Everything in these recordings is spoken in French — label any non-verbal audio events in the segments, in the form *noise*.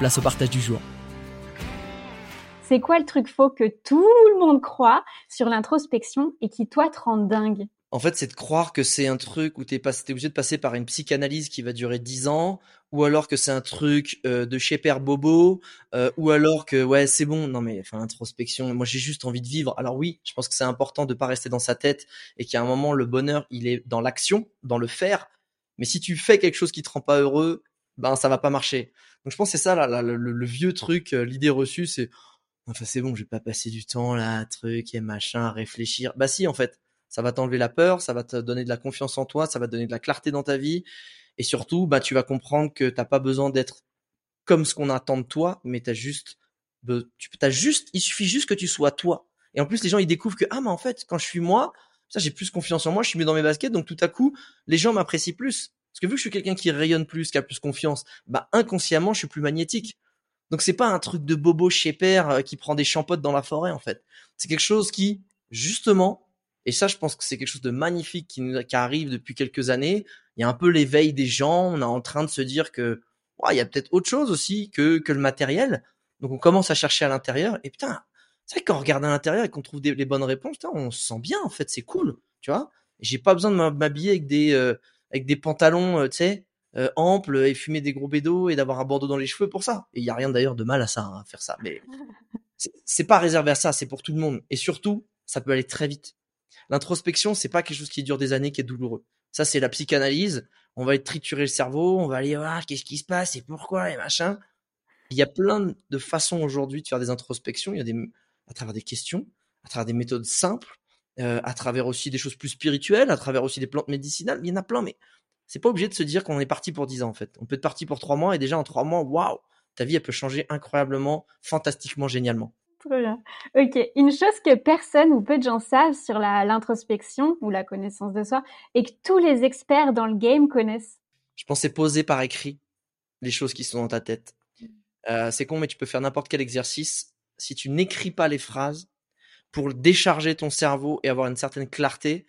place au partage du jour. C'est quoi le truc faux que tout le monde croit sur l'introspection et qui toi te rend dingue? En fait, c'est de croire que c'est un truc où t'es pas, obligé de passer par une psychanalyse qui va durer 10 ans, ou alors que c'est un truc euh, de chez Père Bobo, euh, ou alors que ouais c'est bon. Non mais enfin introspection. Moi j'ai juste envie de vivre. Alors oui, je pense que c'est important de pas rester dans sa tête et qu'à un moment le bonheur il est dans l'action, dans le faire. Mais si tu fais quelque chose qui te rend pas heureux, ben ça va pas marcher. Donc je pense c'est ça là, le, vieux truc, euh, l'idée reçue, c'est enfin c'est bon, je vais pas passer du temps là, truc et machin, à réfléchir. Bah si en fait ça va t'enlever la peur, ça va te donner de la confiance en toi, ça va te donner de la clarté dans ta vie. Et surtout, bah, tu vas comprendre que t'as pas besoin d'être comme ce qu'on attend de toi, mais t'as juste, tu as juste, il suffit juste que tu sois toi. Et en plus, les gens, ils découvrent que, ah, mais en fait, quand je suis moi, ça, j'ai plus confiance en moi, je suis mieux dans mes baskets, donc tout à coup, les gens m'apprécient plus. Parce que vu que je suis quelqu'un qui rayonne plus, qui a plus confiance, bah, inconsciemment, je suis plus magnétique. Donc c'est pas un truc de bobo chez père euh, qui prend des champottes dans la forêt, en fait. C'est quelque chose qui, justement, et ça, je pense que c'est quelque chose de magnifique qui, qui, arrive depuis quelques années. Il y a un peu l'éveil des gens. On est en train de se dire que il y a peut-être autre chose aussi que, que le matériel. Donc on commence à chercher à l'intérieur. Et putain, c'est vrai qu'on regarde à l'intérieur et qu'on trouve des, les bonnes réponses, on se sent bien en fait. C'est cool, tu vois. J'ai pas besoin de m'habiller avec des euh, avec des pantalons, euh, tu sais, euh, amples et fumer des gros bédos et d'avoir un bandeau dans les cheveux pour ça. Et il y a rien d'ailleurs de mal à ça, hein, à faire ça. Mais *laughs* c'est pas réservé à ça. C'est pour tout le monde. Et surtout, ça peut aller très vite. L'introspection, c'est pas quelque chose qui dure des années, qui est douloureux. Ça, c'est la psychanalyse. On va être triturer le cerveau, on va aller voir qu'est-ce qui se passe et pourquoi et machin. Il y a plein de façons aujourd'hui de faire des introspections. Il y a des, à travers des questions, à travers des méthodes simples, euh, à travers aussi des choses plus spirituelles, à travers aussi des plantes médicinales. Il y en a plein, mais c'est pas obligé de se dire qu'on est parti pour 10 ans, en fait. On peut être parti pour 3 mois et déjà en 3 mois, waouh, ta vie, elle peut changer incroyablement, fantastiquement, génialement. Très bien. Ok. Une chose que personne ou peu de gens savent sur l'introspection ou la connaissance de soi et que tous les experts dans le game connaissent. Je pense c'est poser par écrit les choses qui sont dans ta tête. Euh, c'est con, mais tu peux faire n'importe quel exercice. Si tu n'écris pas les phrases pour décharger ton cerveau et avoir une certaine clarté,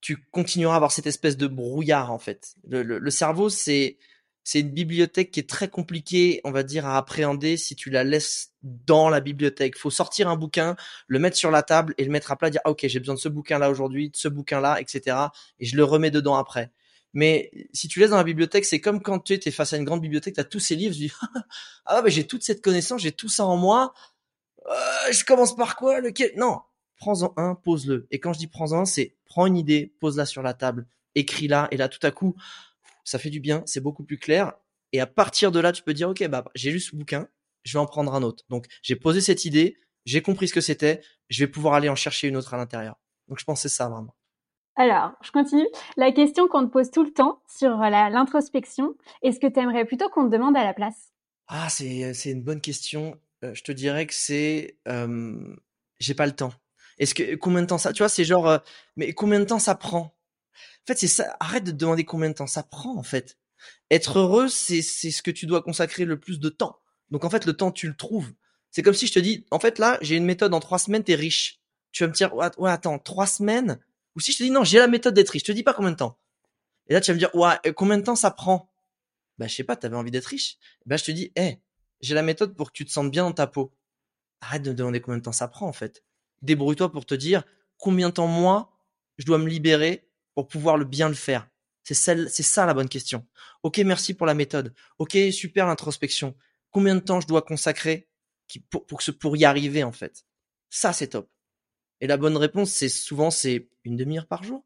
tu continueras à avoir cette espèce de brouillard en fait. le cerveau, c'est c'est une bibliothèque qui est très compliquée, on va dire, à appréhender si tu la laisses dans la bibliothèque. Faut sortir un bouquin, le mettre sur la table et le mettre à plat, dire ah, ok j'ai besoin de ce bouquin là aujourd'hui, de ce bouquin là, etc. Et je le remets dedans après. Mais si tu laisses dans la bibliothèque, c'est comme quand tu es face à une grande bibliothèque, tu as tous ces livres, tu dis *laughs* ah mais j'ai toute cette connaissance, j'ai tout ça en moi. Euh, je commence par quoi? Lequel? Non, prends-en un, pose-le. Et quand je dis prends-en un, c'est prends une idée, pose-la sur la table, écris-la, et là tout à coup, ça fait du bien, c'est beaucoup plus clair. Et à partir de là, tu peux dire, OK, bah, j'ai lu ce bouquin, je vais en prendre un autre. Donc, j'ai posé cette idée, j'ai compris ce que c'était, je vais pouvoir aller en chercher une autre à l'intérieur. Donc, je c'est ça vraiment. Alors, je continue. La question qu'on te pose tout le temps sur l'introspection, est-ce que tu aimerais plutôt qu'on te demande à la place? Ah, c'est une bonne question. Euh, je te dirais que c'est euh, j'ai pas le temps. Est-ce que combien de temps ça Tu vois, c'est genre euh, mais combien de temps ça prend? En fait, c'est ça. Arrête de te demander combien de temps ça prend, en fait. Être heureux, c'est, c'est ce que tu dois consacrer le plus de temps. Donc, en fait, le temps, tu le trouves. C'est comme si je te dis, en fait, là, j'ai une méthode, en trois semaines, t'es riche. Tu vas me dire, ouais, attends, trois semaines? Ou si je te dis, non, j'ai la méthode d'être riche. Je te dis pas combien de temps. Et là, tu vas me dire, ouais, combien de temps ça prend? Bah, je sais pas, t'avais envie d'être riche. Bah, je te dis, hé, j'ai la méthode pour que tu te sentes bien dans ta peau. Arrête de me demander combien de temps ça prend, en fait. Débrouille-toi pour te dire combien de temps moi, je dois me libérer pour pouvoir le bien le faire. C'est c'est ça la bonne question. Ok, merci pour la méthode. Ok, super l'introspection. Combien de temps je dois consacrer pour, pour, pour y arriver en fait? Ça c'est top. Et la bonne réponse, c'est souvent c'est une demi-heure par jour.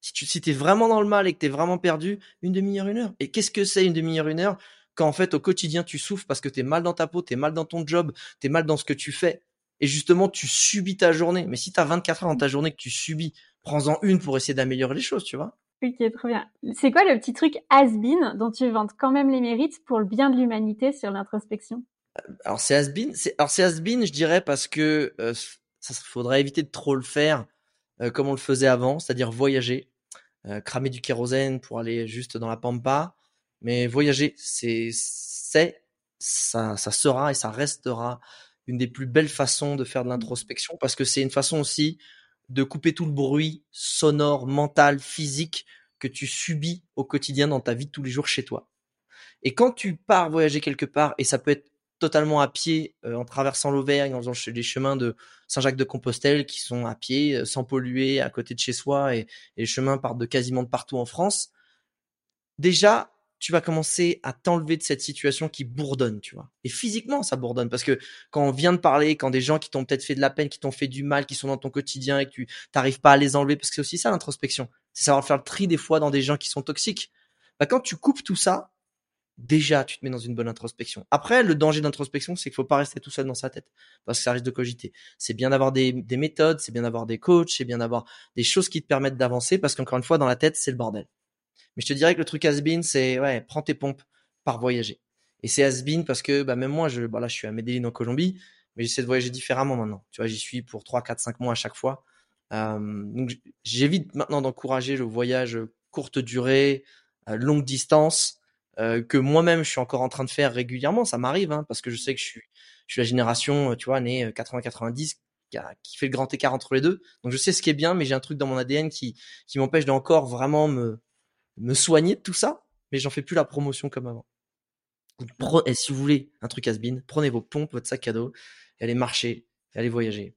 Si tu si t'es vraiment dans le mal et que t'es vraiment perdu, une demi-heure, une heure. Et qu'est-ce que c'est une demi-heure, une heure? Quand en fait au quotidien tu souffres parce que t'es mal dans ta peau, t'es mal dans ton job, t'es mal dans ce que tu fais, et justement tu subis ta journée. Mais si t'as 24 heures dans ta journée que tu subis, prends-en une pour essayer d'améliorer les choses, tu vois. Ok, trop bien. C'est quoi le petit truc has-been dont tu vantes quand même les mérites pour le bien de l'humanité sur l'introspection? Alors c'est has-been, alors c'est has-been, je dirais parce que euh, ça faudrait éviter de trop le faire euh, comme on le faisait avant, c'est-à-dire voyager, euh, cramer du kérosène pour aller juste dans la pampa, mais voyager, c'est c'est ça ça sera et ça restera une des plus belles façons de faire de l'introspection parce que c'est une façon aussi de couper tout le bruit sonore, mental, physique que tu subis au quotidien dans ta vie de tous les jours chez toi. Et quand tu pars voyager quelque part, et ça peut être totalement à pied euh, en traversant l'Auvergne, en faisant les chemins de Saint-Jacques-de-Compostelle qui sont à pied, euh, sans polluer, à côté de chez soi, et, et, les chemins partent de quasiment de partout en France. Déjà, tu vas commencer à t'enlever de cette situation qui bourdonne, tu vois. Et physiquement, ça bourdonne parce que quand on vient de parler, quand des gens qui t'ont peut-être fait de la peine, qui t'ont fait du mal, qui sont dans ton quotidien et que tu t'arrives pas à les enlever, parce que c'est aussi ça l'introspection, c'est savoir faire le tri des fois dans des gens qui sont toxiques. Bah, quand tu coupes tout ça, déjà tu te mets dans une bonne introspection. Après, le danger d'introspection, c'est qu'il faut pas rester tout seul dans sa tête parce que ça risque de cogiter. C'est bien d'avoir des, des méthodes, c'est bien d'avoir des coachs, c'est bien d'avoir des choses qui te permettent d'avancer parce qu'encore une fois, dans la tête, c'est le bordel. Mais je te dirais que le truc has-been, c'est ouais, prends tes pompes, par voyager. Et c'est has-been parce que bah, même moi, je, bah, là, je suis à Medellin en Colombie, mais j'essaie de voyager différemment maintenant. Tu vois, j'y suis pour 3, 4, 5 mois à chaque fois. Euh, donc j'évite maintenant d'encourager le voyage courte durée, euh, longue distance, euh, que moi-même je suis encore en train de faire régulièrement. Ça m'arrive, hein, parce que je sais que je suis, je suis la génération, tu vois, née 80-90, qui, qui, fait le grand écart entre les deux. Donc je sais ce qui est bien, mais j'ai un truc dans mon ADN qui, qui m'empêche d'encore vraiment me, me soigner de tout ça, mais j'en fais plus la promotion comme avant. Et si vous voulez un truc has-been, prenez vos pompes, votre sac à dos, allez marcher, allez voyager.